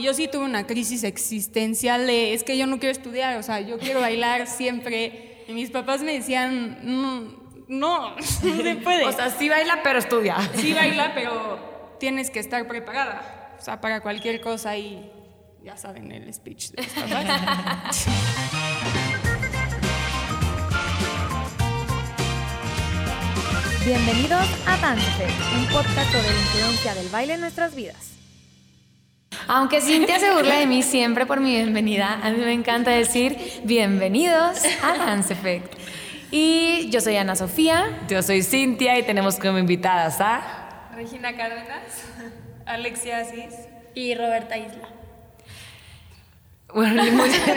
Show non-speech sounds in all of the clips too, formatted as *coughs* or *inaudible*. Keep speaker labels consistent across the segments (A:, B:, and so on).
A: y yo sí tuve una crisis existencial de, es que yo no quiero estudiar, o sea, yo quiero bailar siempre. Y mis papás me decían, no, no, *laughs* no se puede.
B: O sea, sí baila, pero estudia.
A: Sí baila, pero tienes que estar preparada, o sea, para cualquier cosa y ya saben el speech de mis papás.
C: Bienvenidos a Dance, un podcast sobre la influencia del baile en nuestras vidas.
B: Aunque Cintia se burla de mí siempre por mi bienvenida, a mí me encanta decir bienvenidos a Dance Effect. Y yo soy Ana Sofía.
D: Yo soy Cintia y tenemos como invitadas a
A: Regina Cárdenas, *laughs* Alexia Asís
C: y Roberta Isla.
D: Bueno,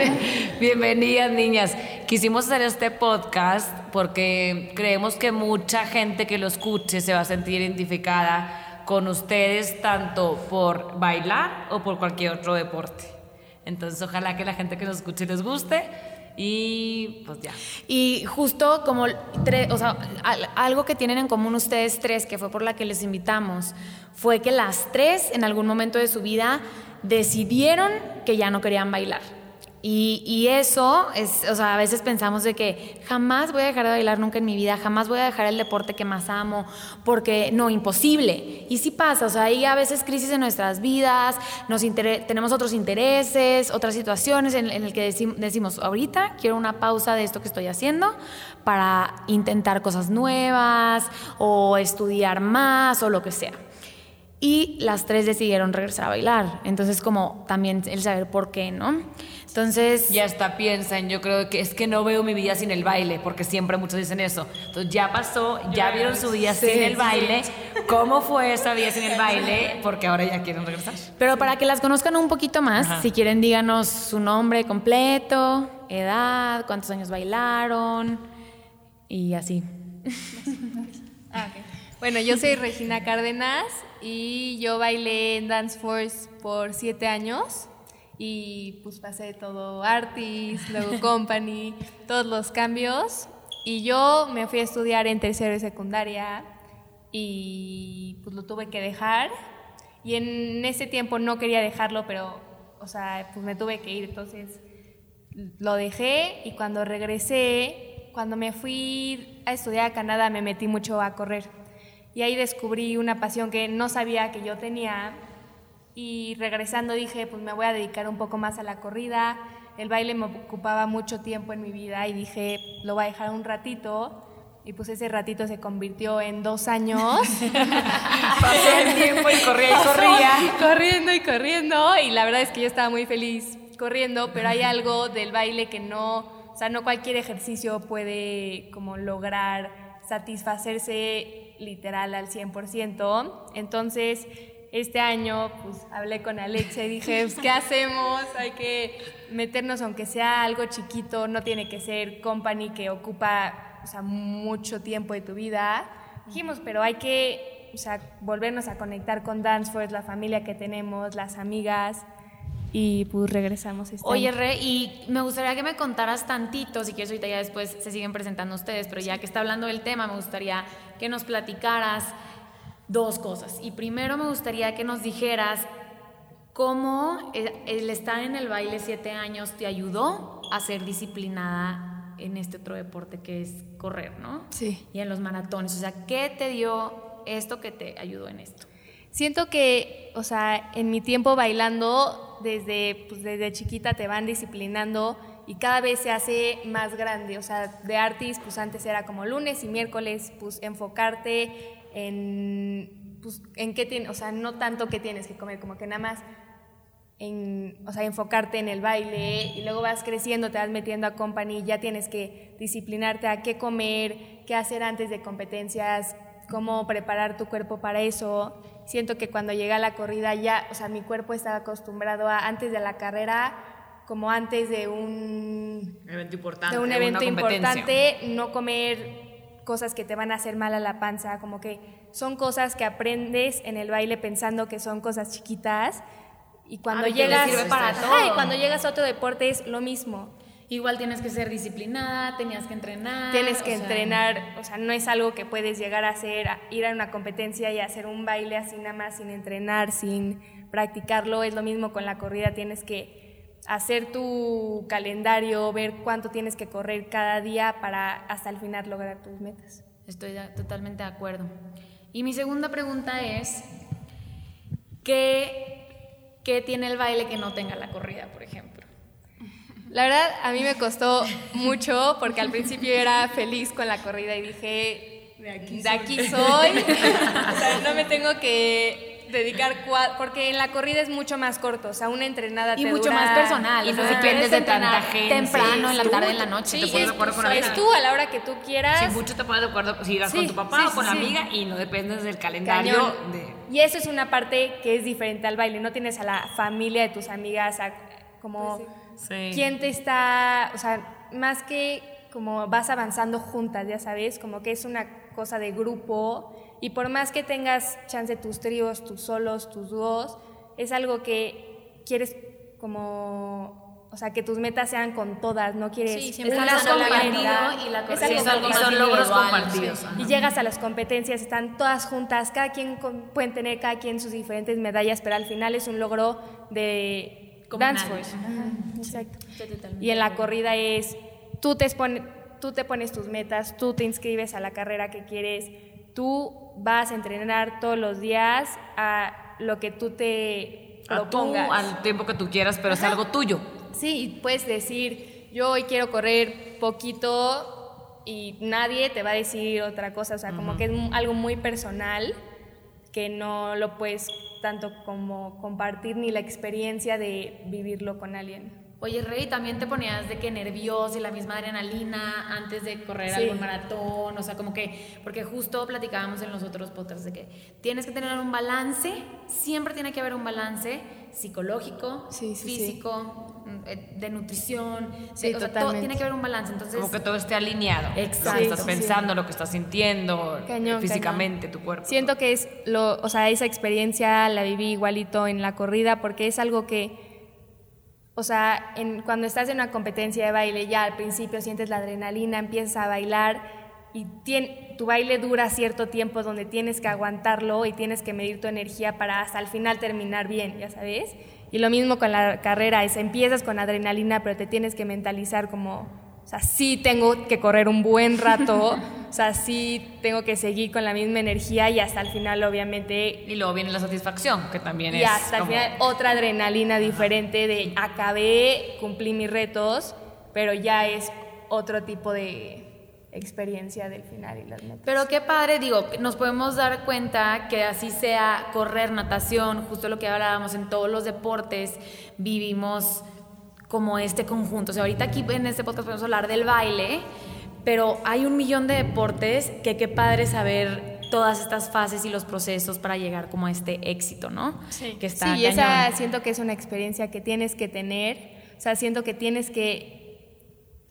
D: *laughs* bienvenidas niñas. Quisimos hacer este podcast porque creemos que mucha gente que lo escuche se va a sentir identificada con ustedes tanto por bailar o por cualquier otro deporte. Entonces ojalá que la gente que nos escuche les guste y pues ya.
B: Y justo como o sea, algo que tienen en común ustedes tres, que fue por la que les invitamos, fue que las tres en algún momento de su vida decidieron que ya no querían bailar. Y, eso es, o sea, a veces pensamos de que jamás voy a dejar de bailar nunca en mi vida, jamás voy a dejar el deporte que más amo, porque no, imposible. Y sí pasa, o sea, hay a veces crisis en nuestras vidas, nos tenemos otros intereses, otras situaciones en, en el que decimos, ahorita quiero una pausa de esto que estoy haciendo para intentar cosas nuevas o estudiar más o lo que sea y las tres decidieron regresar a bailar. Entonces, como también el saber por qué, ¿no? Entonces...
D: Ya hasta piensan, yo creo que es que no veo mi vida sin el baile, porque siempre muchos dicen eso. Entonces, ya pasó, ya vieron su vida sin el baile. ¿Cómo fue esa vida sin el baile? Porque ahora ya quieren regresar.
B: Pero para que las conozcan un poquito más, si quieren díganos su nombre completo, edad, cuántos años bailaron y así. *laughs*
E: ah, Bueno, yo soy Regina Cárdenas, y yo bailé en Dance Force por siete años y pues pasé todo Artis, luego *laughs* Company, todos los cambios. Y yo me fui a estudiar en tercero y secundaria y pues lo tuve que dejar. Y en ese tiempo no quería dejarlo pero o sea pues me tuve que ir. Entonces lo dejé y cuando regresé cuando me fui a estudiar a Canadá me metí mucho a correr y ahí descubrí una pasión que no sabía que yo tenía y regresando dije, pues me voy a dedicar un poco más a la corrida. El baile me ocupaba mucho tiempo en mi vida y dije, lo voy a dejar un ratito. Y pues ese ratito se convirtió en dos años. *laughs*
D: Pasó el tiempo y corría y corría.
E: corriendo y corriendo. Y la verdad es que yo estaba muy feliz corriendo, pero hay algo del baile que no, o sea, no cualquier ejercicio puede como lograr satisfacerse literal al 100%. Entonces, este año, pues hablé con Alexia y dije, pues, ¿qué hacemos? Hay que meternos, aunque sea algo chiquito, no tiene que ser company que ocupa o mucho tiempo de tu vida. Dijimos, pero hay que volvernos a conectar con Danceforce, la familia que tenemos, las amigas y pues regresamos. Este
B: Oye, Re, y me gustaría que me contaras tantito, si quieres ahorita ya después se siguen presentando ustedes, pero ya que está hablando del tema, me gustaría que nos platicaras dos cosas. Y primero me gustaría que nos dijeras cómo el estar en el baile siete años te ayudó a ser disciplinada en este otro deporte que es correr, ¿no?
E: Sí.
B: Y en los maratones. O sea, ¿qué te dio esto que te ayudó en esto?
E: Siento que, o sea, en mi tiempo bailando, desde, pues, desde chiquita te van disciplinando y cada vez se hace más grande. O sea, de artis, pues antes era como lunes y miércoles, pues enfocarte en, pues, en qué tienes, o sea, no tanto qué tienes que comer, como que nada más en, o sea, enfocarte en el baile y luego vas creciendo, te vas metiendo a company, ya tienes que disciplinarte a qué comer, qué hacer antes de competencias, cómo preparar tu cuerpo para eso siento que cuando llega la corrida ya, o sea, mi cuerpo estaba acostumbrado a antes de la carrera, como antes de un
D: evento importante,
E: de un evento importante, no comer cosas que te van a hacer mal a la panza, como que son cosas que aprendes en el baile pensando que son cosas chiquitas y cuando llegas
B: para
E: y cuando llegas a otro deporte es lo mismo.
B: Igual tienes que ser disciplinada, tenías que entrenar.
E: Tienes que entrenar, o sea, no es algo que puedes llegar a hacer, ir a una competencia y hacer un baile así nada más sin entrenar, sin practicarlo. Es lo mismo con la corrida, tienes que hacer tu calendario, ver cuánto tienes que correr cada día para hasta el final lograr tus metas.
B: Estoy totalmente de acuerdo. Y mi segunda pregunta es, ¿qué, ¿qué tiene el baile que no tenga la corrida, por ejemplo?
E: La verdad, a mí me costó mucho porque al principio era feliz con la corrida y dije, de aquí soy, *laughs* o sea, no me tengo que dedicar cua- porque en la corrida es mucho más corto, o sea, una entrenada
B: Y
E: te
B: mucho
E: dura-
B: más personal.
D: y no dependes
B: quieres
D: de tanta gente.
B: Temprano, en la tarde, en la noche.
D: sí, te pones
E: es,
D: de acuerdo con
E: es tú a la hora que tú quieras.
D: Si mucho te pones de acuerdo si
E: Sí,
D: con tu papá
E: sí,
D: o
E: sí,
D: con la
E: sí.
D: amiga y no dependes del calendario
E: Cañón.
D: de...
E: Y eso es una parte que es diferente al baile. No tienes a la familia de tus amigas, a, como
D: Sí.
E: quién te está, o sea, más que como vas avanzando juntas, ya sabes, como que es una cosa de grupo. Y por más que tengas chance tus tríos, tus solos, tus dúos, es algo que quieres como, o sea, que tus metas sean con todas, no quieres...
A: Sí, siempre
E: es
B: Estás
E: una sola
B: compartido y la
E: Es algo
B: es algo
D: y son logros compartidos.
B: sí.
E: y llegas a las competencias, están todas juntas, cada quien con- pueden tener cada quien sus diferentes medallas, pero al final es un logro de. Dance Force. Ajá, exacto. Y en la corrida es, tú te, expone- tú te pones tus metas, tú te inscribes a la carrera que quieres, tú vas a entrenar todos los días a lo que tú te
D: A tú, al tiempo que tú quieras, pero es algo tuyo.
E: Sí, y puedes decir, yo hoy quiero correr poquito y nadie te va a decir otra cosa, o sea, como que es algo muy personal que no lo puedes tanto como compartir ni la experiencia de vivirlo con alguien.
B: Oye, Rey, también te ponías de que nervioso y la misma adrenalina antes de correr
E: Sí.
B: algún maratón, o sea, como que, porque justo platicábamos en los otros podcasts de que tienes que tener un balance, siempre tiene que haber un balance psicológico,
E: Sí, sí, sí.
B: físico, mm, eh, de nutrición,
E: Sí,
B: de- o sea, todo
E: totalmente.
B: tiene que haber un balance, entonces...
D: Como que todo esté alineado. Lo
B: Exacto.
D: que estás pensando, lo que estás sintiendo,
E: Cañón,
D: físicamente, tu cuerpo.
E: Siento que es lo, o sea, esa experiencia la viví igualito en la corrida porque es algo que, o sea, en, cuando estás en una competencia de baile ya al principio sientes la adrenalina, empiezas a bailar y tu baile dura cierto tiempo donde tienes que aguantarlo y tienes que medir tu energía para hasta el final terminar bien, ya sabes. Y lo mismo con la carrera, es empiezas con adrenalina, pero te tienes que mentalizar como, o sea, sí tengo que correr un buen rato, o sea, sí tengo que seguir con la misma energía y hasta el final, obviamente,
D: Y luego viene la satisfacción, que también
E: y
D: es
E: hasta el final otra adrenalina diferente de acabé, cumplí mis retos, pero ya es otro tipo de experiencia del final y las metas.
B: Pero qué padre, digo, nos podemos dar cuenta que así sea correr, natación, justo lo que hablábamos en todos los deportes, vivimos como este conjunto. O sea, ahorita aquí en este podcast podemos hablar del baile, pero hay un millón de deportes que qué padre saber todas estas fases y los procesos para llegar como a este éxito, ¿no?
A: Sí.
B: Que está
E: sí, esa
B: cañón.
E: siento que es una experiencia que tienes que tener, o sea, siento que tienes que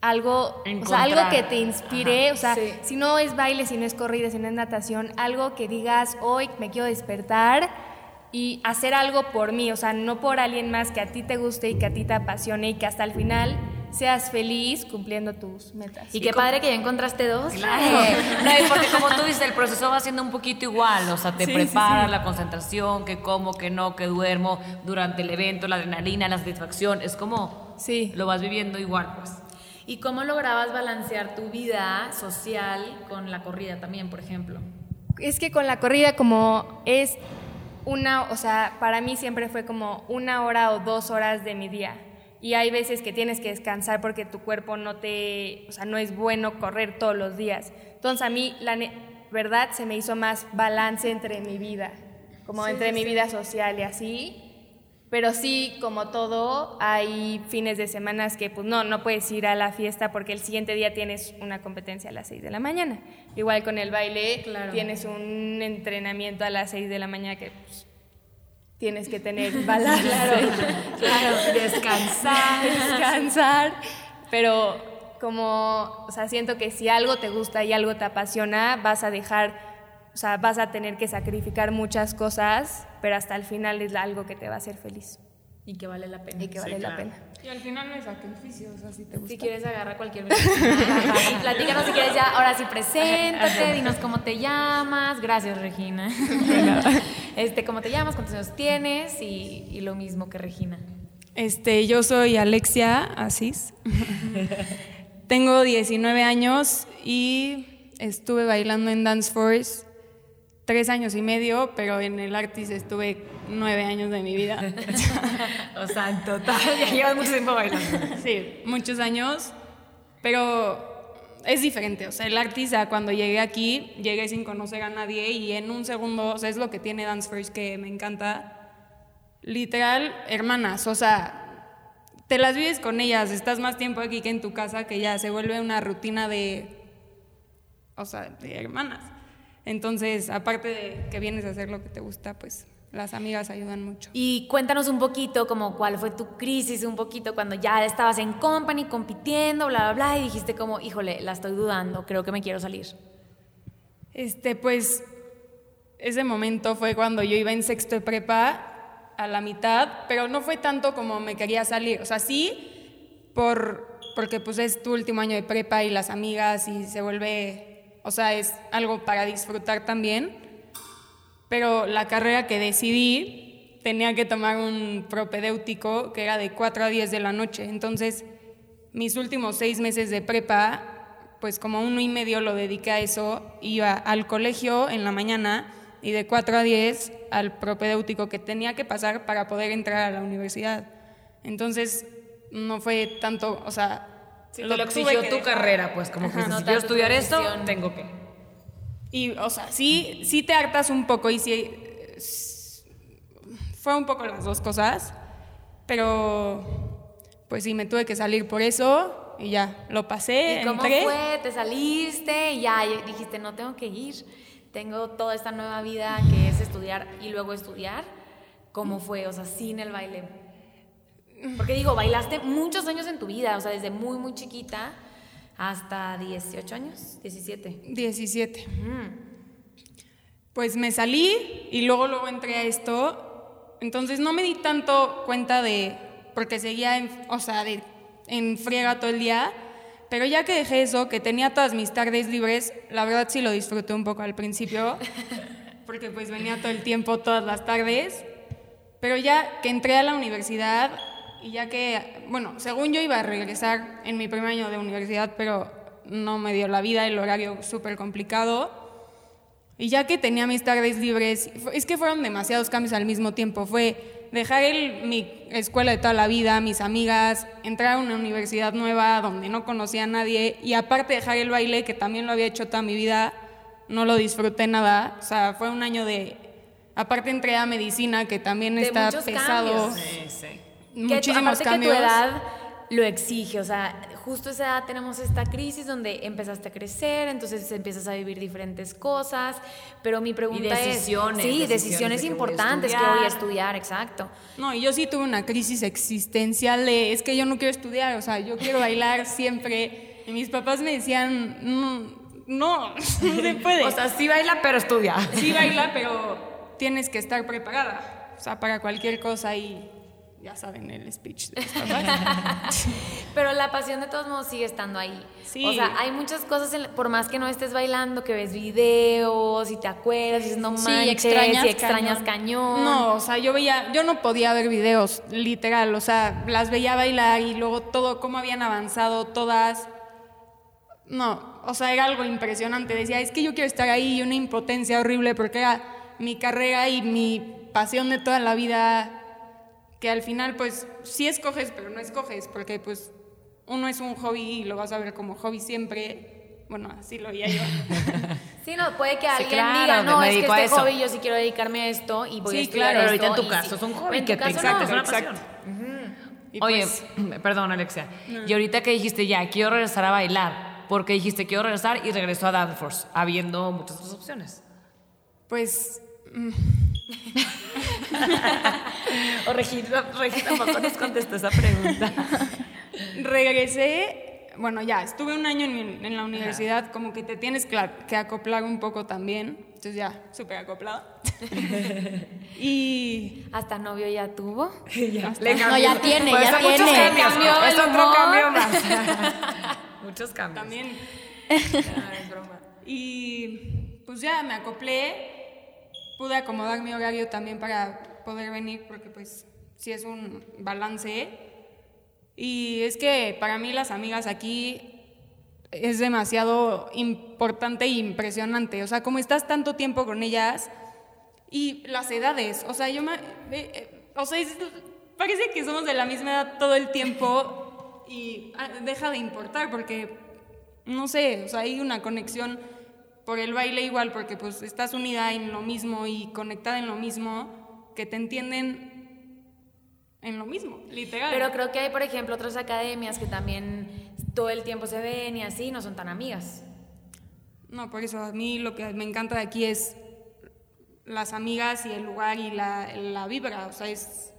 E: algo, o sea, algo que te inspire, o sea,
B: Sí.
E: si no es baile, si no es corrida, si no es natación, algo que digas, hoy me quiero despertar y hacer algo por mí, o sea, no por alguien más que a ti te guste y que a ti te apasione y que hasta el final seas feliz cumpliendo tus metas.
B: Y qué padre que ya encontraste dos.
D: Claro. *laughs* No, y porque como tú dices, el proceso va siendo un poquito igual, o sea, te
E: Sí, sí,
D: preparas
E: sí.
D: la concentración, que como, que no, que duermo durante el evento, la adrenalina, la satisfacción, es como
E: Sí.
D: lo vas viviendo igual, pues.
B: ¿Y cómo lograbas balancear tu vida social con la corrida también, por ejemplo?
E: Es que con la corrida como es una, o sea, para mí siempre fue como una hora o dos horas de mi día. Y hay veces que tienes que descansar porque tu cuerpo no te, o sea, no es bueno correr todos los días. Entonces a mí, la verdad, se me hizo más balance entre mi vida, como entre mi vida social y así. Pero sí, como todo, hay fines de semanas que pues no, no puedes ir a la fiesta porque el siguiente día tienes una competencia a las 6 de la mañana. Igual con el baile,
B: Claro.
E: tienes un entrenamiento a las 6 de la mañana que pues, tienes que tener *laughs* balance.
B: Claro, descansar. *laughs*
E: descansar, pero como, o sea, siento que si algo te gusta y algo te apasiona, vas a dejar, o sea, vas a tener que sacrificar muchas cosas, pero hasta el final es algo que te va a hacer feliz
B: Y que vale la pena.
E: y que vale la pena.
A: Y al final no es sacrificio, o sea, si te gusta.
B: Si quieres agarrar cualquier y *laughs* platícanos si quieres ya, ahora sí preséntate, dinos cómo te llamas. Gracias, Regina. *laughs* Este, ¿Cómo te llamas? ¿Cuántos años tienes? Y, y lo mismo que Regina.
A: Este, yo soy Alexia Asís. Tengo 19 años y estuve bailando en Dance Force tres años y medio, pero en el Artis estuve nueve años de mi vida. *laughs*
D: o sea, en total, ya llevas mucho tiempo bailando.
A: Sí, muchos años, pero es diferente. O sea, el Artis, cuando llegué aquí, llegué sin conocer a nadie y en un segundo, o sea, es lo que tiene Dance Force que me encanta. Literal, hermanas, o sea, te las vives con ellas, estás más tiempo aquí que en tu casa, que ya se vuelve una rutina de, o sea, de hermanas. Entonces, aparte de que vienes a hacer lo que te gusta, pues las amigas ayudan mucho.
B: Y cuéntanos un poquito como cuál fue tu crisis, un poquito cuando ya estabas en company compitiendo, bla, bla, bla, y dijiste como, híjole, la estoy dudando, creo que me quiero salir.
A: Este, pues, ese momento fue cuando yo iba en sexto de prepa a la mitad, pero no fue tanto como me quería salir, o sea, sí, por, porque pues es tu último año de prepa y las amigas y se vuelve o sea, es algo para disfrutar también, pero la carrera que decidí tenía que tomar un propedéutico que era de 4 a 10 de la noche, entonces mis últimos seis meses de prepa, pues como uno y medio lo dediqué a eso, iba al colegio en la mañana y de 4 a 10 al propedéutico que tenía que pasar para poder entrar a la universidad. Entonces, no fue tanto, o sea,
D: lo, exigió tu carrera, pues como que si quiero estudiar esto, tengo que.
A: Y, o sea, sí, sí te hartas un poco y sí. Fue un poco las dos cosas, pero pues sí, me tuve que salir por eso y ya, lo pasé.
B: ¿Y cómo fue? ¿Te saliste y ya dijiste, no tengo que ir? Tengo toda esta nueva vida que es estudiar y luego estudiar. ¿Cómo fue? O sea, sin el baile. Porque digo, bailaste muchos años en tu vida, o sea, desde muy, muy chiquita hasta 18 años, 17.
A: 17. Pues me salí y luego, luego entré a esto. Entonces no me di tanto cuenta de, porque seguía en, o sea, de, en friega todo el día. Pero ya que dejé eso, que tenía todas mis tardes libres, la verdad sí lo disfruté un poco al principio, *laughs* porque pues venía todo el tiempo, todas las tardes. Pero ya que entré a la universidad, y ya que, bueno, según yo iba a regresar en mi primer año de universidad, pero no me dio la vida, el horario súper complicado. Y ya que tenía mis tardes libres, es que fueron demasiados cambios al mismo tiempo. Fue dejar el, mi escuela de toda la vida, mis amigas, entrar a una universidad nueva donde no conocía a nadie y aparte dejar el baile, que también lo había hecho toda mi vida, no lo disfruté nada. O sea, fue un año de... Aparte entré a medicina, que también está pesado.
B: Sí, sí muchísimos que cambios. Que tu edad lo exige, o sea, justo a esa edad tenemos esta crisis donde empezaste a crecer, entonces empiezas a vivir diferentes cosas, pero mi pregunta
D: decisiones,
B: es, sí, decisiones, importantes que voy a estudiar, exacto.
A: No, y yo sí tuve una crisis existencial de, es que yo no quiero estudiar, o sea, yo quiero bailar *laughs* siempre, y mis papás me decían, no, no, *laughs* no se puede. *laughs*
D: o sea, sí baila, pero estudia.
A: Sí baila, pero tienes que estar preparada, o sea, para cualquier cosa y ya saben el speech de *laughs*
B: Pero la pasión de todos modos sigue estando ahí. Sí. O sea, hay muchas cosas, por más que no estés bailando, que ves videos y te acuerdas y dices, no manches, extrañas, y extrañas cañón.
A: No, o sea, yo veía, yo no podía ver videos, literal, o sea, las veía bailar y luego todo, cómo habían avanzado todas. No, o sea, era algo impresionante. Decía, es que yo quiero estar ahí y una impotencia horrible porque era mi carrera y mi pasión de toda la vida que al final pues sí escoges, pero no escoges, porque pues uno es un hobby y lo vas a ver como hobby siempre. Bueno, así lo veía yo. *laughs*
B: sí, no, puede que alguien diga, no, es que este hobby yo sí quiero dedicarme a esto y voy a estudiar claro,
D: pero ahorita en tu caso es un hobby
B: en que te exacto, es una
D: pasión. Oye, pues, *laughs* perdón Alexia, y ahorita que dijiste ya, quiero regresar a bailar, porque dijiste quiero regresar y regresó a Danforce, habiendo muchas otras opciones.
A: Pues... Mm, *laughs*
D: o Regina, Regina tampoco nos contestó esa pregunta.
A: Regresé, bueno, ya, estuve un año en, la universidad, como que te tienes que, acoplar un poco también. Entonces ya, súper acoplada. *laughs* y...
B: ¿Hasta novio ya tuvo? *laughs*
A: ya,
B: no, ya tiene, pues ya tiene.
D: Cambios, es otro cambio más. muchos cambios.
A: También. es broma. Y pues ya me acoplé pude acomodar mi horario también para poder venir, porque pues sí es un balance. Y es que para mí las amigas aquí es demasiado importante e impresionante. O sea, como estás tanto tiempo con ellas y las edades. O sea, yo me... eh, o sea, es- parece que somos de la misma edad todo el tiempo y ah, deja de importar porque, no sé, o sea, hay una conexión por el baile igual, porque pues estás unida en lo mismo y conectada en lo mismo, que te entienden en lo mismo, literal.
B: Pero creo que hay, por ejemplo, otras academias que también todo el tiempo se ven y así, no son tan amigas.
A: No, por eso a mí lo que me encanta de aquí es las amigas y el lugar y la, la vibra, o sea, es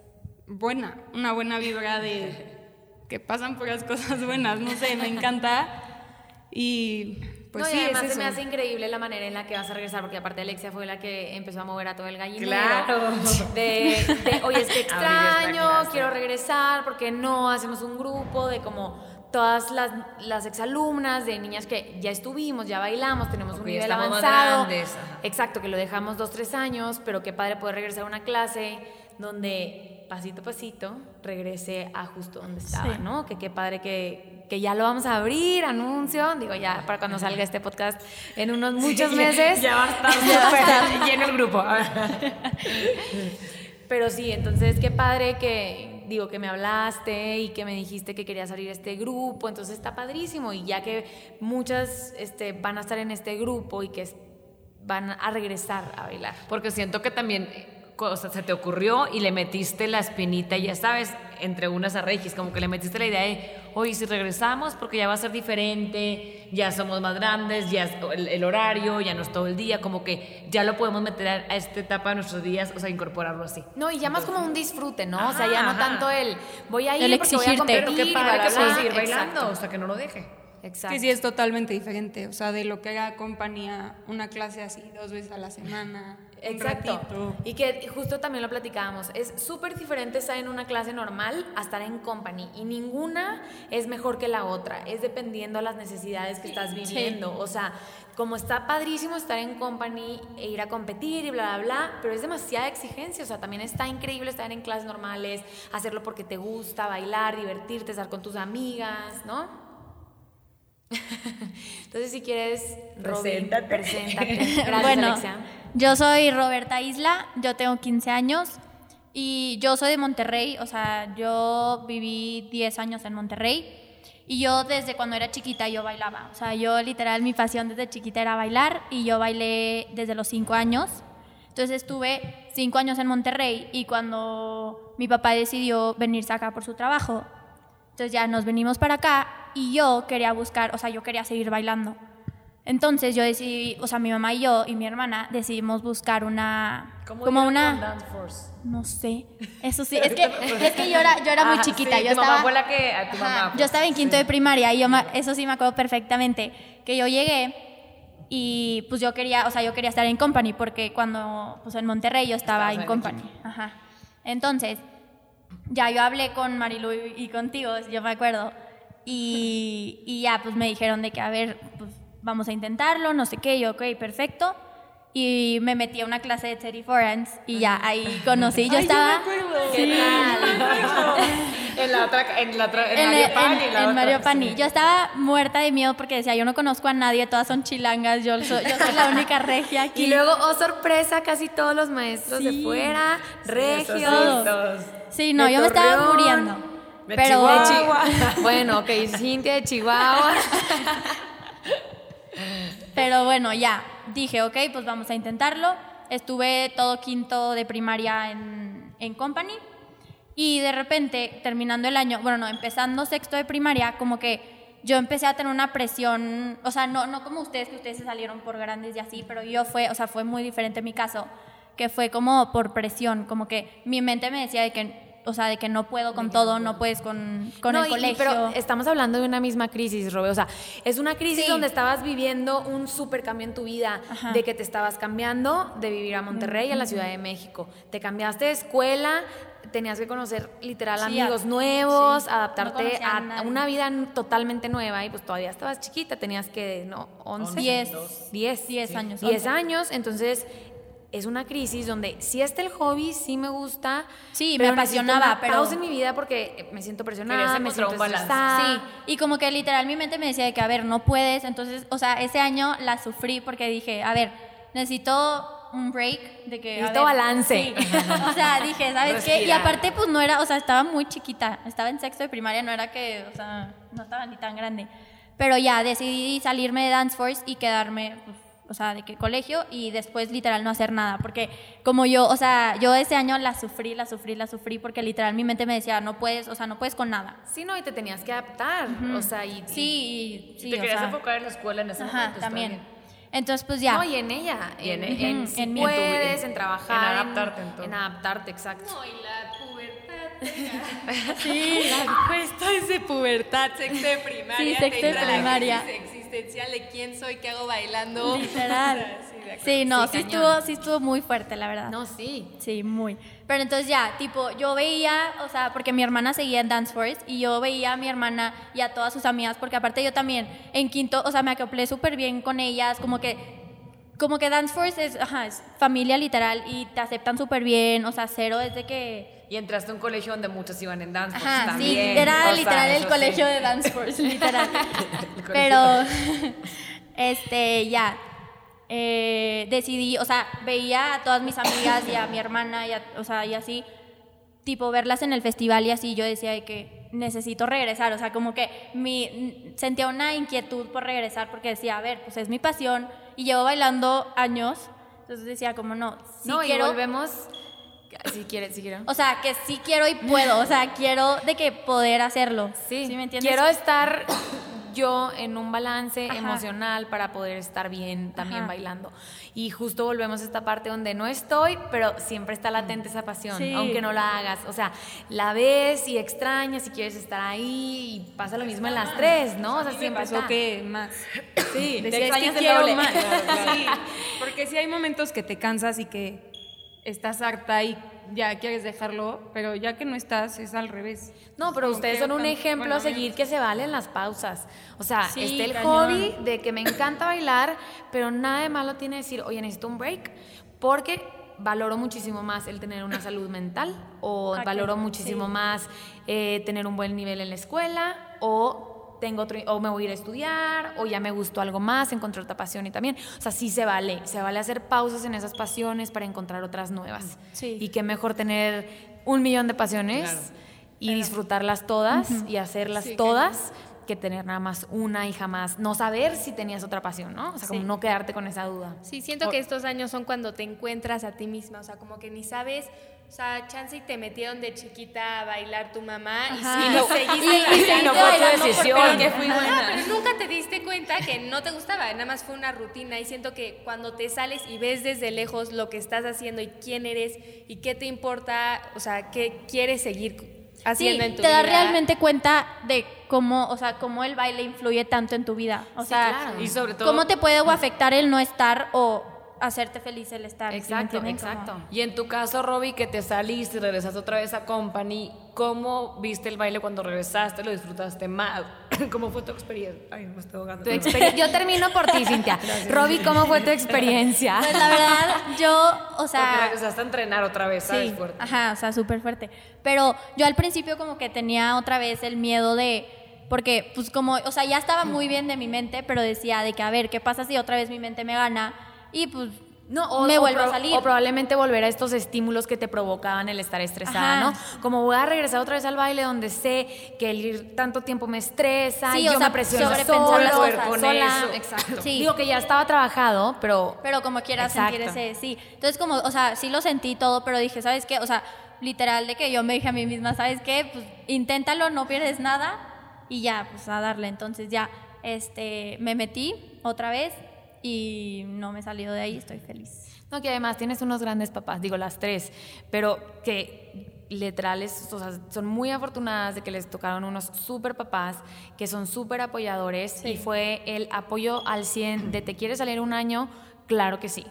A: buena, una buena vibra de que pasan puras cosas buenas, no sé, me encanta. Y pues
B: no,
A: sí,
B: y además
A: es
B: se me hace increíble la manera en la que vas a regresar, porque aparte Alexia fue la que empezó a mover a todo el gallinero.
D: Claro.
B: De, de, oye, es que *laughs* extraño, quiero regresar, porque no hacemos un grupo de como todas las, las exalumnas, de niñas que ya estuvimos, ya bailamos, tenemos un nivel avanzado.
D: grandes.
B: Exacto, que lo dejamos dos, tres años, pero qué padre poder regresar a una clase donde pasito a pasito regrese a justo donde estaba, ¿no? Que qué padre que, que ya lo vamos a abrir, anuncio, digo ya para cuando salga este podcast en unos muchos meses.
D: Ya va a estar súper *laughs* lleno el grupo.
B: Pero sí, entonces qué padre que, digo, que me hablaste y que me dijiste que querías abrir este grupo, entonces está padrísimo y ya que muchas este, van a estar en este grupo y que van a regresar a bailar.
D: Porque siento que también o sea, se te ocurrió y le metiste la espinita, ya sabes, entre unas a Regis, como que le metiste la idea de, oye, si regresamos, porque ya va a ser diferente, ya somos más grandes, ya es el, el horario, ya no es todo el día, como que ya lo podemos meter a, a esta etapa de nuestros días, o sea, incorporarlo así.
B: No, y ya más como un disfrute, ¿no? o sea, ya no
D: Ajá,
B: tanto el voy a ir
C: El
B: voy a
C: exigirte.
B: competir. Bla, bla,
D: que
B: bla.
D: seguir bailando,
B: Exacto.
D: o sea, que no lo deje.
B: Exacto.
A: Que sí es totalmente diferente, o sea, de lo que era compañía, una clase así dos veces a la semana,
B: Exacto. Y que justo también lo platicábamos. Es súper diferente estar en una clase normal a estar en company. Y ninguna es mejor que la otra. Es dependiendo las necesidades que estás viviendo. O sea, como está padrísimo estar en company e ir a competir y bla, bla, bla, pero es demasiada exigencia. O sea, también está increíble estar en clases normales, hacerlo porque te gusta, bailar, divertirte, estar con tus amigas, ¿no? *laughs* Entonces, si quieres, Robin,
D: Preséntate.
B: preséntate. *laughs* Gracias,
C: bueno,
B: Alexia.
C: yo soy Roberta Isla, yo tengo 15 años y yo soy de Monterrey, o sea, yo viví 10 años en Monterrey y yo desde cuando era chiquita yo bailaba, o sea, yo literal mi pasión desde chiquita era bailar y yo bailé desde los 5 años. Entonces estuve 5 años en Monterrey y cuando mi papá decidió venirse acá por su trabajo, entonces ya nos venimos para acá y yo quería buscar, o sea, yo quería seguir bailando. Entonces yo decidí, o sea, mi mamá y yo y mi hermana decidimos buscar una,
D: ¿Cómo
C: como una, no sé, eso sí, *laughs* es que, es que yo era, yo era muy
D: Ajá,
C: chiquita,
D: sí,
C: yo
D: tu mamá
C: estaba,
D: fue la que, a tu
C: Ajá,
D: mamá,
C: yo
D: pues,
C: estaba en quinto de primaria y yo, eso sí me acuerdo perfectamente, que yo llegué y pues yo quería, o sea, yo quería estar en company porque cuando, pues en Monterrey yo estaba
D: Estabas
C: en
D: en
C: company, ajá. Entonces, ya yo hablé con Marilu y, y contigo, yo me acuerdo, y, y ya pues me dijeron de que, a ver, pues vamos a intentarlo, no sé qué, yo, ok, perfecto. Y me metí a una clase de Teddy Forans y ya ahí conocí, yo estaba...
B: ¿Qué tal?
D: En la otra, en la otra, en,
C: En,
D: Mario Pani.
C: en- en
D: otra,
C: Mario
D: sí.
C: Yo estaba muerta de miedo porque decía, yo no conozco a nadie, todas son chilangas, yo soy, yo soy la *laughs* única regia aquí.
B: Y luego, oh sorpresa, casi todos los maestros de
C: Sí.
B: fuera, regios.
C: Sí, no,
B: de
C: yo me estaba muriendo.
D: De
C: Pero
D: Chihuahua. *laughs*
B: Bueno, ok, Cintia de Chihuahua.
C: Pero bueno, ya, dije, ok, pues vamos a intentarlo. Estuve todo quinto de primaria en, en company y de repente, terminando el año, bueno, no, empezando sexto de primaria, como que yo empecé a tener una presión, o sea, no, no como ustedes, que ustedes se salieron por grandes y así, pero yo fue, o sea, fue muy diferente mi caso, que fue como por presión, como que mi mente me decía de que, o sea, de que no puedo con todo, no puedes con, con
B: No,
C: el
B: y-
C: colegio.
B: pero estamos hablando de una misma crisis, Robe. O sea, es una crisis
C: Sí.
B: donde estabas viviendo un súper cambio en tu vida,
C: Ajá.
B: de que te estabas cambiando de vivir a Monterrey a la Ciudad de México. Te cambiaste de escuela, tenías que conocer literal
C: Sí,
B: amigos nuevos,
C: sí.
B: adaptarte
C: No a
B: una vida totalmente nueva y pues todavía estabas chiquita, tenías que, ¿no? 11.
C: Diez.
B: 10.
C: Diez años,
B: 10
C: once.
B: años, entonces es una crisis donde sí está el hobby, sí me gusta.
C: Sí,
B: pero
C: me apasionaba,
B: una
C: pero-
B: pausa en mi vida porque me siento presionada, me siento
D: un.
C: Sí, y como que literal mi mente me decía de que, a ver, no puedes. Entonces, o sea, ese año la sufrí porque dije, a ver, necesito un break de que...
B: Necesito
C: ver,
B: balance.
C: sí. *laughs* O sea, dije, ¿sabes qué? Y aparte, pues no era, o sea, estaba muy chiquita. Estaba en sexto de primaria, no era que, o sea, no estaba ni tan grande. Pero ya decidí salirme de Dance Force y quedarme, pues, o sea, de que colegio y después literal no hacer nada. Porque como yo, o sea, yo ese año la sufrí, la sufrí, la sufrí porque literal mi mente me decía, no puedes, o sea, no puedes con nada.
B: Sí, no, y te tenías que adaptar. O sea, y, y-
C: Sí, sí,
D: te querías
C: sea,
D: enfocar en la escuela en ese
C: Ajá,
D: momento.
C: también. Entonces, pues ya.
B: No, y en ella.
D: Y en-
B: en,
D: en-
B: en
C: en
B: puedes,
D: En
B: en,
D: tu-
B: trabajar.
D: en adaptarte, en todo.
B: En adaptarte, exacto.
E: No, y la pubertad. *laughs*
A: Sí, la cuesta es de pubertad, sexto de primaria.
C: Sí,
A: te
C: sexto de primaria.
A: crisis existencial de quién soy, qué hago bailando. *laughs*
C: Literal. *laughs*
A: Sí, de acuerdo.
C: Sí, no,
B: Sí,
C: sí, estuvo, sí estuvo muy fuerte, la verdad.
B: No, sí.
C: Sí, muy. Pero entonces ya, tipo, yo veía, o sea, porque mi hermana seguía en Dance Force y yo veía a mi hermana y a todas sus amigas, porque aparte yo también en quinto, o sea, me acoplé súper bien con ellas, como que, como que Dance Force es, ajá, es familia literal y te aceptan súper bien, o sea, cero es de que...
D: Y entraste a un colegio donde muchos iban en dance force
C: Ajá, sí,
D: también.
C: era
D: o sea,
C: literal el
D: eso
C: colegio
D: sí.
C: de Dance Force, *laughs* literal. Pero, *laughs* este, ya, eh, decidí, o sea, veía a todas mis amigas y a mi hermana, y a- o sea, y así, tipo, verlas en el festival y así, yo decía de que necesito regresar, o sea, como que mi, sentía una inquietud por regresar porque decía, a ver, pues es mi pasión y llevo bailando años, entonces decía como no, sí
B: no,
C: quiero...
B: y volvemos. Si quieres, si quieres.
C: O sea, que sí quiero y puedo. O sea, quiero de que poder hacerlo.
B: Sí,
C: me entiendes?
B: quiero estar yo en un balance
C: Ajá.
B: emocional para poder estar bien también
C: Ajá.
B: bailando. Y justo volvemos a esta parte donde no estoy, pero siempre está latente esa pasión,
C: Sí.
B: aunque no la hagas. O sea, la ves y extrañas y quieres estar ahí y pasa lo mismo en las tres, ¿no? O sea, siempre
A: pasó
B: está.
A: que más.
B: Sí, te
A: "Es que
B: extrañas el doble.
A: más". *laughs* Sí, *laughs* porque sí hay momentos que te cansas y que estás harta y ya quieres dejarlo, pero ya que no estás es al revés.
B: No, pero
A: Como
B: ustedes son un ejemplo
A: bueno,
B: a seguir que se valen las pausas. O sea,
C: Sí,
B: está el
C: cañón.
B: hobby de que me encanta bailar, pero nada de malo tiene decir, oye, necesito un break, porque valoro muchísimo más el tener una salud mental, o valoro muchísimo
C: sí.
B: más eh, tener un buen nivel en la escuela, o tengo otro, o me voy a ir a estudiar, o ya me gustó algo más, encontré otra pasión y también, o sea, sí se vale, se vale hacer pausas en esas pasiones para encontrar otras nuevas.
C: Sí.
B: Y qué mejor tener un millón de pasiones y disfrutarlas todas y hacerlas
A: Sí,
B: todas que tener nada más una y jamás no saber si tenías otra pasión, ¿no? O sea, como
C: Sí.
B: no quedarte con esa duda.
E: Sí, siento que estos años son cuando te encuentras a ti misma, o sea, como que ni sabes, sea, chance y te metieron de chiquita a bailar tu mamá y
C: Ajá.
E: sí,
C: Y
E: lo
C: no-
E: seguiste
C: y-
D: no fue tu decisión.
B: fui buena.
E: pero nunca te diste cuenta que no te gustaba, nada más fue una rutina y siento que cuando te sales y ves desde lejos lo que estás haciendo y quién eres y qué te importa, o sea, qué quieres seguir
C: Sí,
E: haciendo en tu
C: te
E: vida.
C: das realmente cuenta de cómo, o sea, cómo el baile influye tanto en tu vida. O
B: Sí,
C: sea,
B: claro.
D: Y sobre todo...
C: cómo te puede o afectar el no estar o hacerte feliz el estar. ¿sí me
B: Exacto?
C: Como-
B: exacto.
D: Y en tu caso, Robbie, que te saliste y regresaste otra vez a Company, ¿cómo viste el baile cuando regresaste? ¿Lo disfrutaste más? *coughs* ¿Cómo fue tu experiencia? Ay, me estoy ahogando.
B: Yo termino por ti, Cintia. *laughs* Robbie, ¿cómo fue tu experiencia?
C: Pues la verdad, yo, o
D: Porque
C: sea...
D: regresaste a entrenar otra vez, ¿sabes?
C: Sí,
D: Fuerte.
C: ajá, o sea, súper fuerte. Pero yo al principio como que tenía otra vez el miedo de, porque pues como, o sea, ya estaba muy bien de mi mente, pero decía de que, a ver, ¿qué pasa si otra vez mi mente me gana? Y pues
B: No, o,
C: me vuelvo a salir.
B: O probablemente volver a estos estímulos que te provocaban el estar estresada,
C: Ajá.
B: ¿no? Como voy a regresar otra vez al baile donde sé que el ir tanto tiempo me estresa
C: Sí,
B: y
C: o
B: yo
C: sea,
B: me presiono
C: sobrepensar las cosas.
B: sola,
D: Eso.
B: exacto.
C: Sí.
B: Digo que ya estaba trabajado, pero
C: pero como quieras sentir ese, sí. Entonces como, o sea, sí lo sentí todo, pero dije, ¿sabes qué? O sea, literal de que yo me dije a mí misma, ¿sabes qué? Pues inténtalo, no pierdes nada y ya, pues a darle. Entonces ya, este, me metí otra vez y no me he salido de ahí, estoy feliz.
B: No, que además tienes unos grandes papás, digo las tres, pero que literales, o sea, son muy afortunadas de que les tocaron unos súper papás que son súper apoyadores y fue el apoyo al 100 de te quieres salir un año, claro que sí.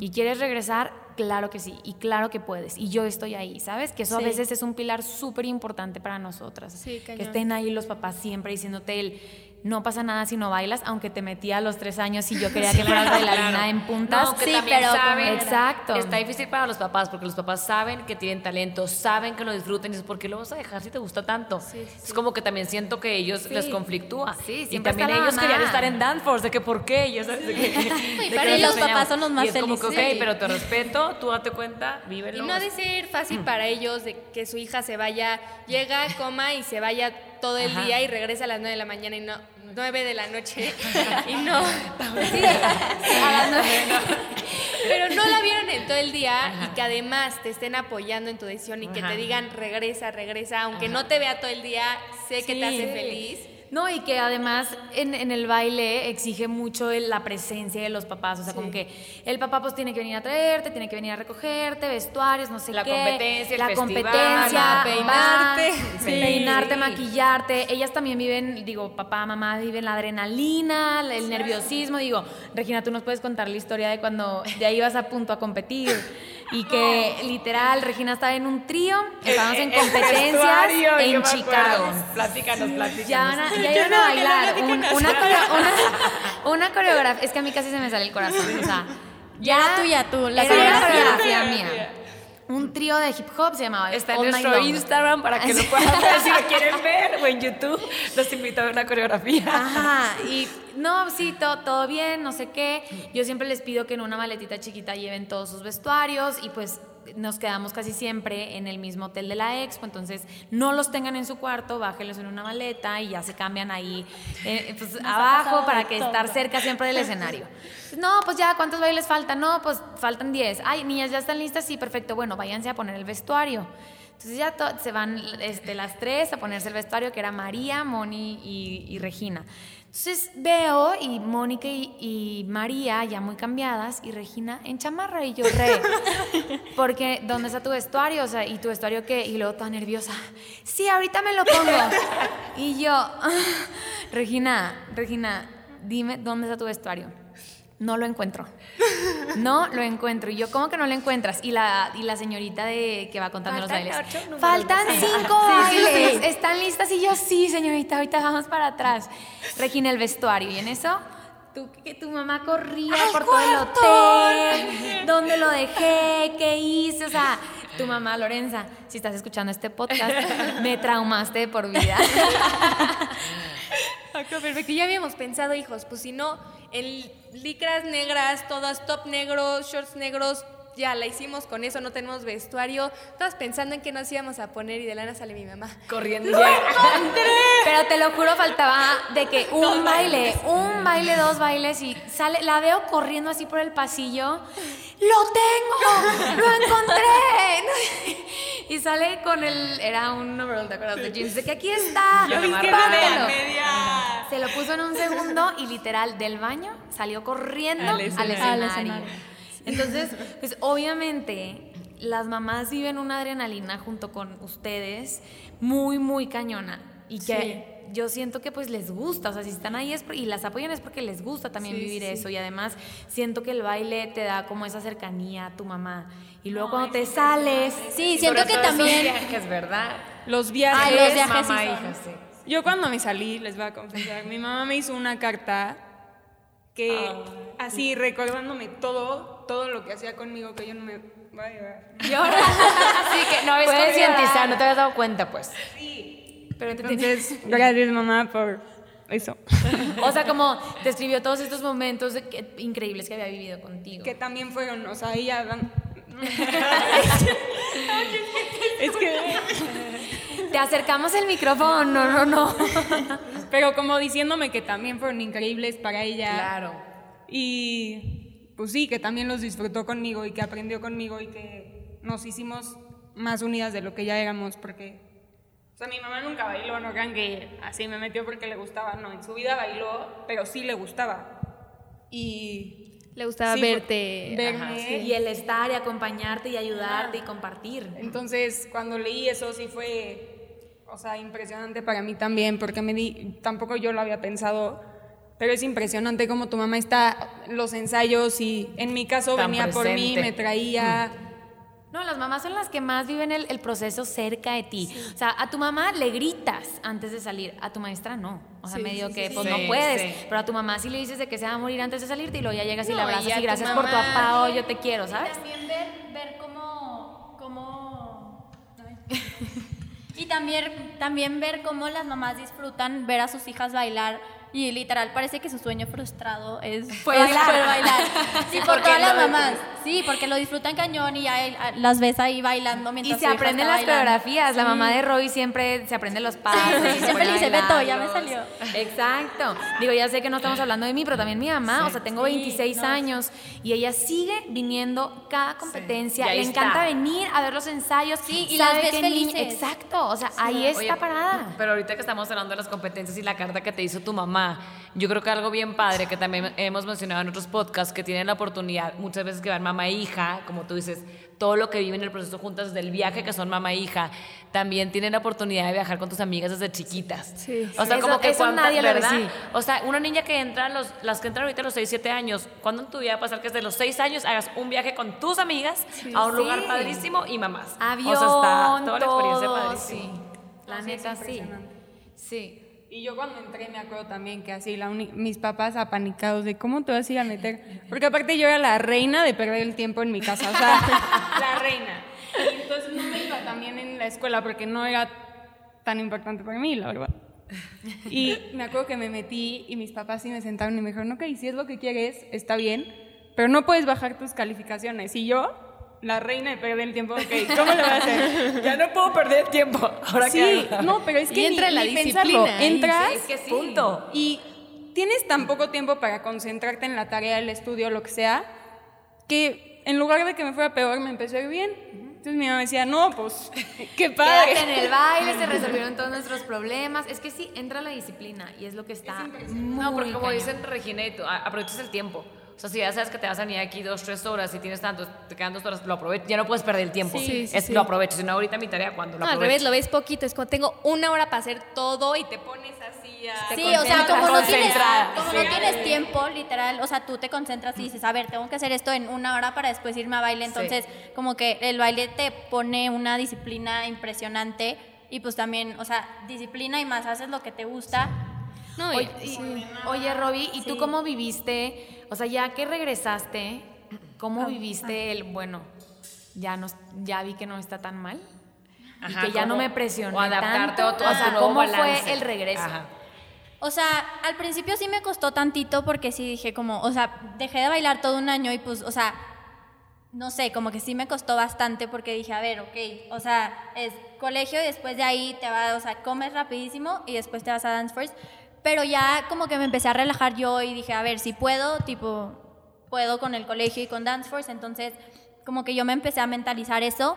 B: Y quieres regresar, claro que sí. Y claro que puedes. Y yo estoy ahí, ¿sabes? Que eso a veces es un pilar súper importante para nosotras.
E: Sí,
B: que estén ahí los papás siempre diciéndote el no pasa nada si no bailas, aunque te metí a los tres años y yo quería *laughs* que fueras bailarina en puntas.
D: No, que
C: Sí,
D: también
C: pero
D: saben,
B: Exacto.
D: Está difícil para los papás porque los papás saben que tienen talento, saben que lo disfruten y dices, ¿por qué lo vas a dejar si te gusta tanto? Es como que también siento que ellos les conflictúa.
B: Sí,
D: y también ellos
B: mamá.
D: querían estar en Dance Force, de que por qué, ya sabes, de que, *laughs* de
C: ellos los
D: enseñamos.
C: papás son los más
D: y es como que,
C: felices.
D: ok, pero te respeto, tú date cuenta,
E: Y
D: vívelo.
E: no ha de ser fácil para ellos de que su hija se vaya, llega, coma y se vaya todo el
D: Ajá.
E: día y regresa a las 9 de la mañana y no 9 de la noche *laughs* y no. Sí, a las 9 pero no la vieron en todo el día y que además te estén apoyando en tu decisión y que te digan regresa, regresa, aunque no te vea todo el día, sé que te hace feliz.
B: No, y que además en, en el baile exige mucho el- la presencia de los papás. O sea, como que el papá pues tiene que venir a traerte, tiene que venir a recogerte, vestuarios, no sé
D: La
B: qué.
D: competencia, el
B: la
D: festival,
B: competencia,
E: peinarte.
D: Sí.
B: peinarte, maquillarte. Ellas también viven, digo, papá, mamá viven la adrenalina, el nerviosismo. Digo, Regina, tú nos puedes contar la historia de cuando ya ibas a punto a competir. Y que literal, Regina estaba en un trío, estábamos en
D: El
B: competencias en. Chicago.
D: Platícanos, platícanos.
B: Ya van a, ya *laughs* iban a bailar un- una, coreo- una, una coreografía. Es que a mí casi se me sale el corazón. O sea, ya
C: Era tuya, tú, la
B: era
C: coreografía
B: mía. Un trío de hip hop se llamaba
D: Está en
B: All
D: nuestro. Instagram para que lo puedan ver si lo *laughs* quieren ver o en YouTube. Los invito a ver una coreografía.
B: Ajá, y no, sí, todo, todo bien, no sé qué. Yo siempre les pido que en una maletita chiquita lleven todos sus vestuarios y pues nos quedamos casi siempre en el mismo hotel de la expo, entonces no los tengan en su cuarto, bájenlos en una maleta y ya se cambian ahí eh, pues,
C: ha
B: abajo para que
C: todo.
B: estar cerca siempre del escenario. *laughs* No, pues ya, ¿cuántos bailes faltan? No, pues faltan 10. Ay, niñas, ¿ya están listas? Sí, perfecto. Bueno, váyanse a poner el vestuario. Entonces ya se van este, las tres a ponerse el vestuario, que era María, Moni y, y Regina. Entonces veo y Mónica y, y María ya muy cambiadas y Regina en chamarra y yo re. *laughs* Porque, ¿dónde está tu vestuario? O sea, ¿y tu vestuario qué? Y luego toda nerviosa. Sí, ahorita me lo pongo. *laughs* Y yo, "Ah, *laughs* Regina, Regina, dime, ¿dónde está tu vestuario? No lo encuentro. No lo encuentro. Y yo, ¿cómo que no lo encuentras? Y la, y la señorita de que va contando los bailes.
D: ocho.
B: Faltan cinco
C: sí,
B: bailes.
C: sí.
B: ¿Están listas? Y yo, sí, señorita, ahorita vamos para atrás. Regina, el vestuario. Y en eso, tú, que tu mamá corría
C: ¡Al
B: por todo el
C: cuarto!
B: hotel. ¿Dónde lo dejé? ¿Qué hice? O sea, tu mamá, Lorenza, si estás escuchando este podcast, me traumaste de por vida. *laughs* *laughs*
E: Perfecto. Ya habíamos pensado, hijos, pues si no, en licras negras, todas top negros, shorts negros, ya la hicimos con eso, no tenemos vestuario. Todas pensando en qué nos íbamos a poner y de lana sale mi mamá.
D: Corriendo. *laughs*
B: Pero te lo juro, faltaba de que *laughs* un baile, un baile, dos bailes y sale, la veo corriendo así por el pasillo. ¡Lo tengo! ¡Lo encontré! *laughs* Y sale con el, era un overall, ¿te acuerdas? De jeans, de que aquí está.
D: Yo
A: media.
B: Se lo puso en un segundo y literal del baño salió corriendo al
A: Al
B: escenario.
A: escenario.
C: Al escenario.
B: Entonces, *laughs* pues obviamente las mamás viven una adrenalina junto con ustedes muy, muy cañona. Y que yo siento que pues les gusta, o sea, si están ahí es por- y las apoyan es porque les gusta también
E: Sí,
B: vivir
E: sí.
B: eso. Y además siento que el baile te da como esa cercanía a tu mamá. Y luego cuando te sales...
C: Sí, siento que también.
D: Que es verdad.
A: Los viajes.
C: Ah, los viajes
D: mamá, hija, sí.
A: Yo cuando me salí, les voy a confesar, mi mamá me hizo una carta que así recordándome todo, todo lo que hacía conmigo que yo no me voy a llevar.
D: Así *laughs* que no habías
B: llorar.
D: no te habías dado cuenta, pues.
B: Pero te
A: Entonces, gracias mamá por eso. *laughs*
B: O sea, como te escribió todos estos momentos de que- increíbles que había vivido contigo.
A: Que también fueron, o sea, ella dan- *laughs* es que
B: Te acercamos el micrófono, no, no, no.
A: pero como diciéndome que también fueron increíbles para ella.
D: Claro.
A: Y pues sí, que también los disfrutó conmigo y que aprendió conmigo y que nos hicimos más unidas de lo que ya éramos porque o sea, mi mamá nunca bailó, no crean que así me metió porque le gustaba, no, en su vida bailó, pero sí le gustaba. Y
E: Le gustaba
A: sí,
E: verte.
A: verme.
E: ajá, sí.
B: Y el estar y acompañarte y ayudarte y compartir.
A: Entonces, cuando leí eso sí fue, o sea, impresionante para mí también, porque me di, tampoco yo lo había pensado, pero es impresionante cómo tu mamá está, los ensayos y en mi caso
D: Tan
A: venía por mí,
D: presente.
A: me traía,
B: No, las mamás son las que más viven el, el proceso cerca de ti. O sea, a tu mamá le gritas antes de salir, a tu maestra no. O sea,
E: Sí,
B: medio
E: sí,
B: que
E: sí,
B: pues
D: sí.
B: no puedes.
D: Sí.
B: Pero a tu mamá sí le dices de que se va a morir antes de salirte y luego ya llegas y
E: No,
B: la
E: y
B: abrazas
E: a
B: y,
E: tu
B: gracias por tu
E: mamá-
B: apao, yo te quiero, ¿sabes?
C: También ver, ver cómo, cómo... *laughs* Y también, también ver cómo las mamás disfrutan ver a sus hijas bailar y literal parece que su sueño frustrado es
B: Fue bailar.
C: bailar. *laughs* Sí, por todas las mamás. Sí, porque lo disfrutan cañón y ya las ves ahí bailando
B: Y
C: mientras
B: se
C: su hija
B: aprenden las
C: bailando.
B: coreografías. La mamá de Roy siempre se aprende los pasos.
C: sí,
B: se
C: siempre le dice, "Beto, ya me
B: bailarlos".
C: salió.
B: Exacto. Digo, ya sé que no estamos hablando de mí, pero también mi mamá, o sea, tengo 26 años y ella sigue viniendo cada competencia.
D: Y
B: Le encanta
D: está.
B: venir a ver los ensayos.
C: Sí, y las ves felices.
B: Exacto. O sea, ahí está
D: Oye,
B: parada.
D: Pero ahorita que estamos hablando de las competencias y la carta que te hizo tu mamá, yo creo que algo bien padre que también hemos mencionado en otros podcasts, que tienen la oportunidad muchas veces que van mamá e hija, como tú dices, todo lo que viven en el proceso juntas del viaje que son mamá e hija, también tienen la oportunidad de viajar con tus amigas desde chiquitas.
E: Sí.
D: O sea,
B: Eso-
D: como que
B: eso
D: cuánta-
B: nadie
D: ¿verdad?
B: sí.
D: O sea, una niña que entra, a los, las que entran ahorita a los 6, 7 años, ¿cuándo en tu vida va a pasar que desde los 6 años hagas un viaje con tus amigas a un
B: Sí.
D: lugar padrísimo y mamás?
B: Avión,
D: o sea, está toda la experiencia
B: todo,
D: padrísima.
B: sí. La
A: sí,
B: neta, sí. Sí.
A: Y yo cuando entré me acuerdo también que así la mis papás apanicados de cómo te vas a ir a meter. Porque aparte yo era la reina de perder el tiempo en mi casa, o sea, *laughs* la reina. Y entonces no me iba también en la escuela porque no era tan importante para mí, la verdad. Y me acuerdo que me metí y mis papás sí me sentaron y me dijeron, ok, si es lo que quieres, está bien, pero no puedes bajar tus calificaciones. Y yo, la reina de perder el tiempo, ok, ¿cómo lo voy a hacer?
D: Ya no puedo perder tiempo. Ahora
A: Sí, no, pero es que
E: Y entra
A: ni,
E: la
A: ni
E: disciplina
A: pensarlo.
E: ahí,
A: Entras
B: sí, es que sí.
D: Punto.
A: y tienes tan poco tiempo para concentrarte en la tarea, el estudio, lo que sea, que en lugar de que me fuera peor, me empezó a ir bien. Entonces mi mamá decía, no, pues, *laughs* qué padre.
B: Quédate en el baile, se resolvieron todos nuestros problemas. Es que sí, entra la disciplina y es lo que está muy
D: No, porque como
B: cañón.
D: dicen Regina, aprovechas el tiempo. O sea, si ya sabes que te vas a venir aquí dos, tres horas y tienes tanto, te quedan dos horas, lo aprovechas. Ya no puedes perder el tiempo.
E: Sí, sí,
D: es,
E: sí.
D: Lo aprovechas. Si no, ahorita mi tarea, cuando lo
E: No, al revés, lo ves poquito. Es como tengo una hora para hacer todo y te pones así a...
C: Sí, o sea, como no tienes, como
D: sí.
C: no tienes tiempo, literal, o sea, tú te concentras y dices, a ver, tengo que hacer esto en una hora para después irme a baile, entonces como que el baile te pone una disciplina impresionante y pues también, o sea, disciplina y más haces lo que te gusta.
E: No,
B: Oye, y- oye, Robbie, ¿y tú cómo viviste? O sea, ya que regresaste, ¿cómo viviste el, bueno, ya, no, ya vi que no está tan mal?
D: Ajá,
B: y que ya no me presioné
D: o adaptarte
B: tanto.
D: a
B: o sea,
D: nuevo
B: ¿cómo
D: balance.
B: fue el regreso?
D: Ajá.
C: O sea, al principio sí me costó tantito porque sí dije como, o sea, dejé de bailar todo un año y pues, o sea, no sé, como que sí me costó bastante porque dije, a ver, ok, o sea, es colegio y después de ahí te vas, o sea, comes rapidísimo y después te vas a Dance First. Pero ya como que me empecé a relajar yo y dije, a ver, si puedo, tipo, puedo con el colegio y con Dance Force. Entonces, como que yo me empecé a mentalizar eso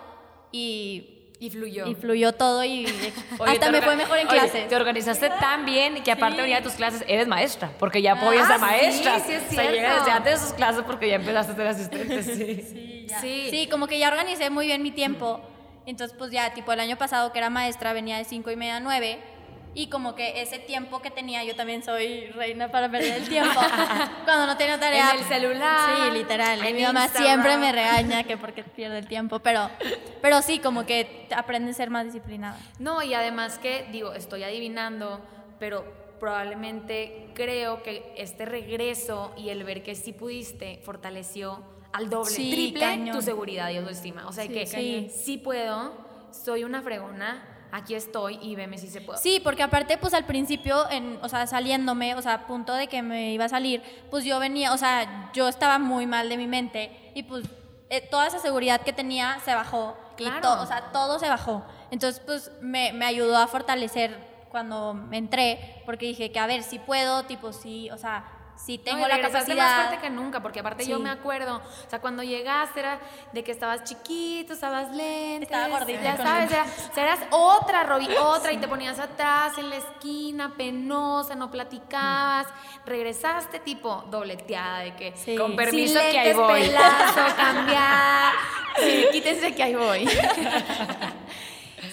C: y,
B: Y fluyó.
C: y fluyó todo y *laughs*
D: Oye,
C: hasta me fue mejor en
D: oye,
C: clases.
D: Te organizaste tan bien que aparte de venir a tus clases eres maestra, porque ya apoyas
B: Ah,
D: a maestras.
B: sí, sí es
D: O sea, llegas desde antes de sus clases porque ya empezaste a ser asistente. *laughs* Sí.
B: Sí.
C: Sí, como que ya organicé muy bien mi tiempo. Entonces, pues ya, tipo el año pasado que era maestra, venía de cinco y media a 9. Y como que ese tiempo que tenía, yo también soy reina para perder el tiempo. *laughs* Cuando no tenía tarea.
B: En el celular,
C: Sí, literal.
B: En
C: mi mamá
B: Instagram.
C: siempre me regaña que porque pierde el tiempo. Pero, pero sí, como que aprendes a ser más disciplinada.
B: No, y además que, digo, estoy adivinando, pero probablemente creo que este regreso y el ver que sí pudiste fortaleció al doble,
C: Sí,
B: triple
C: cañón.
B: tu seguridad y autoestima. O sea que
C: cañón.
B: sí puedo, soy una fregona, aquí estoy y veme si se puede.
C: Sí, porque aparte, pues al principio, en, o sea, saliéndome, o sea, a punto de que me iba a salir, pues yo venía, o sea, yo estaba muy mal de mi mente y pues eh, toda esa seguridad que tenía se bajó. Y
B: Claro.
C: to- o sea, todo se bajó. Entonces, pues me, me ayudó a fortalecer cuando me entré, porque dije que, a ver, si puedo, tipo, sí, o sea,
B: No,
C: tengo la capacidad.
B: más fuerte que nunca, porque aparte yo
C: Sí.
B: me acuerdo, o sea, cuando llegaste era de que estabas chiquito, estabas lento,
C: Estaba gordita
B: ya sabes,
C: lentes.
B: era, o sea, eras otra, Robbie, otra, y te ponías atrás en la esquina, penosa, no platicabas, regresaste tipo dobleteada de que
C: Sí.
D: Con permiso
B: sin
D: que ahí voy.
B: pelazo, *laughs* cambiar, sí, quítense que ahí voy. *laughs*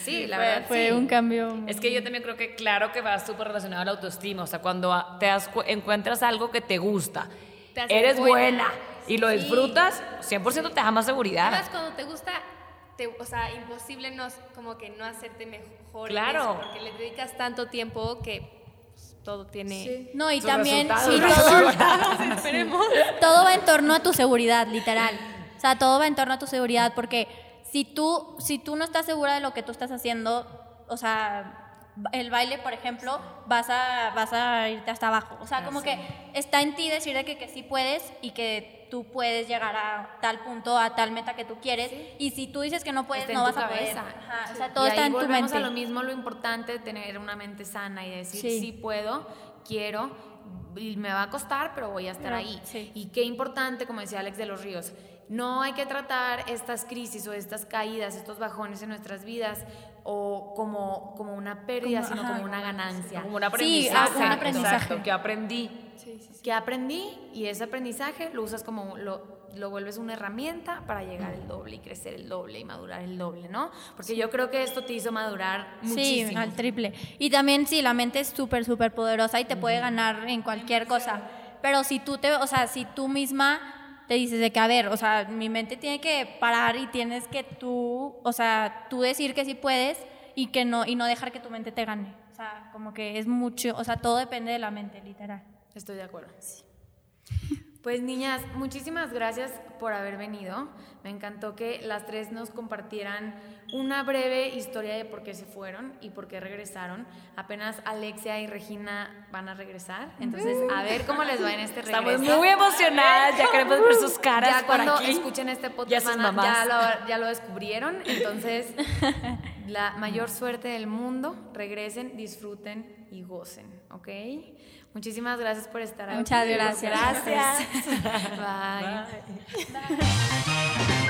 B: sí, la
C: fue,
B: verdad,
C: fue
B: sí.
C: un cambio.
D: Es que yo también creo que claro que va súper relacionado a la autoestima. O sea, cuando te encuentras algo que te gusta,
E: Te
D: eres buena,
E: buena.
D: y lo disfrutas, 100% te da más seguridad.
E: Además, cuando te gusta, te, o sea, imposible no, como que no hacerte mejor.
D: Claro.
E: eso, porque le dedicas tanto tiempo que pues, todo tiene...
C: No, y
D: Sus
C: también
D: resultados.
C: sí, todo, todo va en torno a tu seguridad, literal. O sea, todo va en torno a tu seguridad porque si tú, si tú no estás segura de lo que tú estás haciendo, o sea, el baile, por ejemplo, vas a, vas a irte hasta abajo. O sea, como que está en ti decir de que, que sí puedes y que tú puedes llegar a tal punto, a tal meta que tú quieres. Y si tú dices que no puedes,
B: Está
C: no vas a poder. Ajá, O sea, todo
B: y
C: está
B: ahí
C: en tu
B: volvemos
C: mente.
B: a lo mismo, lo importante de tener una mente sana y decir,
C: Sí.
B: sí, puedo, quiero, y me va a costar, pero voy a estar
C: Pero,
B: ahí.
C: sí.
B: Y qué importante, como decía Alex de los Ríos, no hay que tratar estas crisis o estas caídas, estos bajones en nuestras vidas o como, como una pérdida,
C: Como-
B: sino
C: ajá.
B: como una ganancia.
D: Como un
C: Sí,
D: aprendizaje.
C: ah, un aprendizaje.
D: Exacto, que aprendí.
B: que aprendí y ese aprendizaje lo usas como lo, lo vuelves una herramienta para llegar el doble y crecer el doble y madurar el doble, ¿no? Porque yo creo que esto te hizo madurar
C: Sí,
B: muchísimo.
C: al triple. Y también sí, la mente es súper, súper poderosa y te puede ganar en cualquier cosa. Pero si tú te, o sea, si tú misma te dices de que, a ver, o sea, mi mente tiene que parar y tienes que tú, o sea, tú decir que sí puedes y que no, y no dejar que tu mente te gane. O sea, como que es mucho, o sea, todo depende de la mente, literal.
B: Estoy de acuerdo. Pues niñas, muchísimas gracias por haber venido. Me encantó que las tres nos compartieran una breve historia de por qué se fueron y por qué regresaron. Apenas Alexia y Regina van a regresar. Entonces, a ver cómo les va en este regreso.
D: Estamos muy emocionadas, ya queremos ver sus caras
B: ya
D: por
B: cuando
D: aquí.
B: escuchen este podcast
D: sus
B: van a-
D: mamás.
B: ya, lo, ya lo descubrieron. Entonces, *laughs* la mayor suerte del mundo. Regresen, disfruten y gocen, ¿ok? Muchísimas gracias por estar aquí.
C: Muchas gracias.
B: Gracias. *laughs* Bye. Bye. Bye.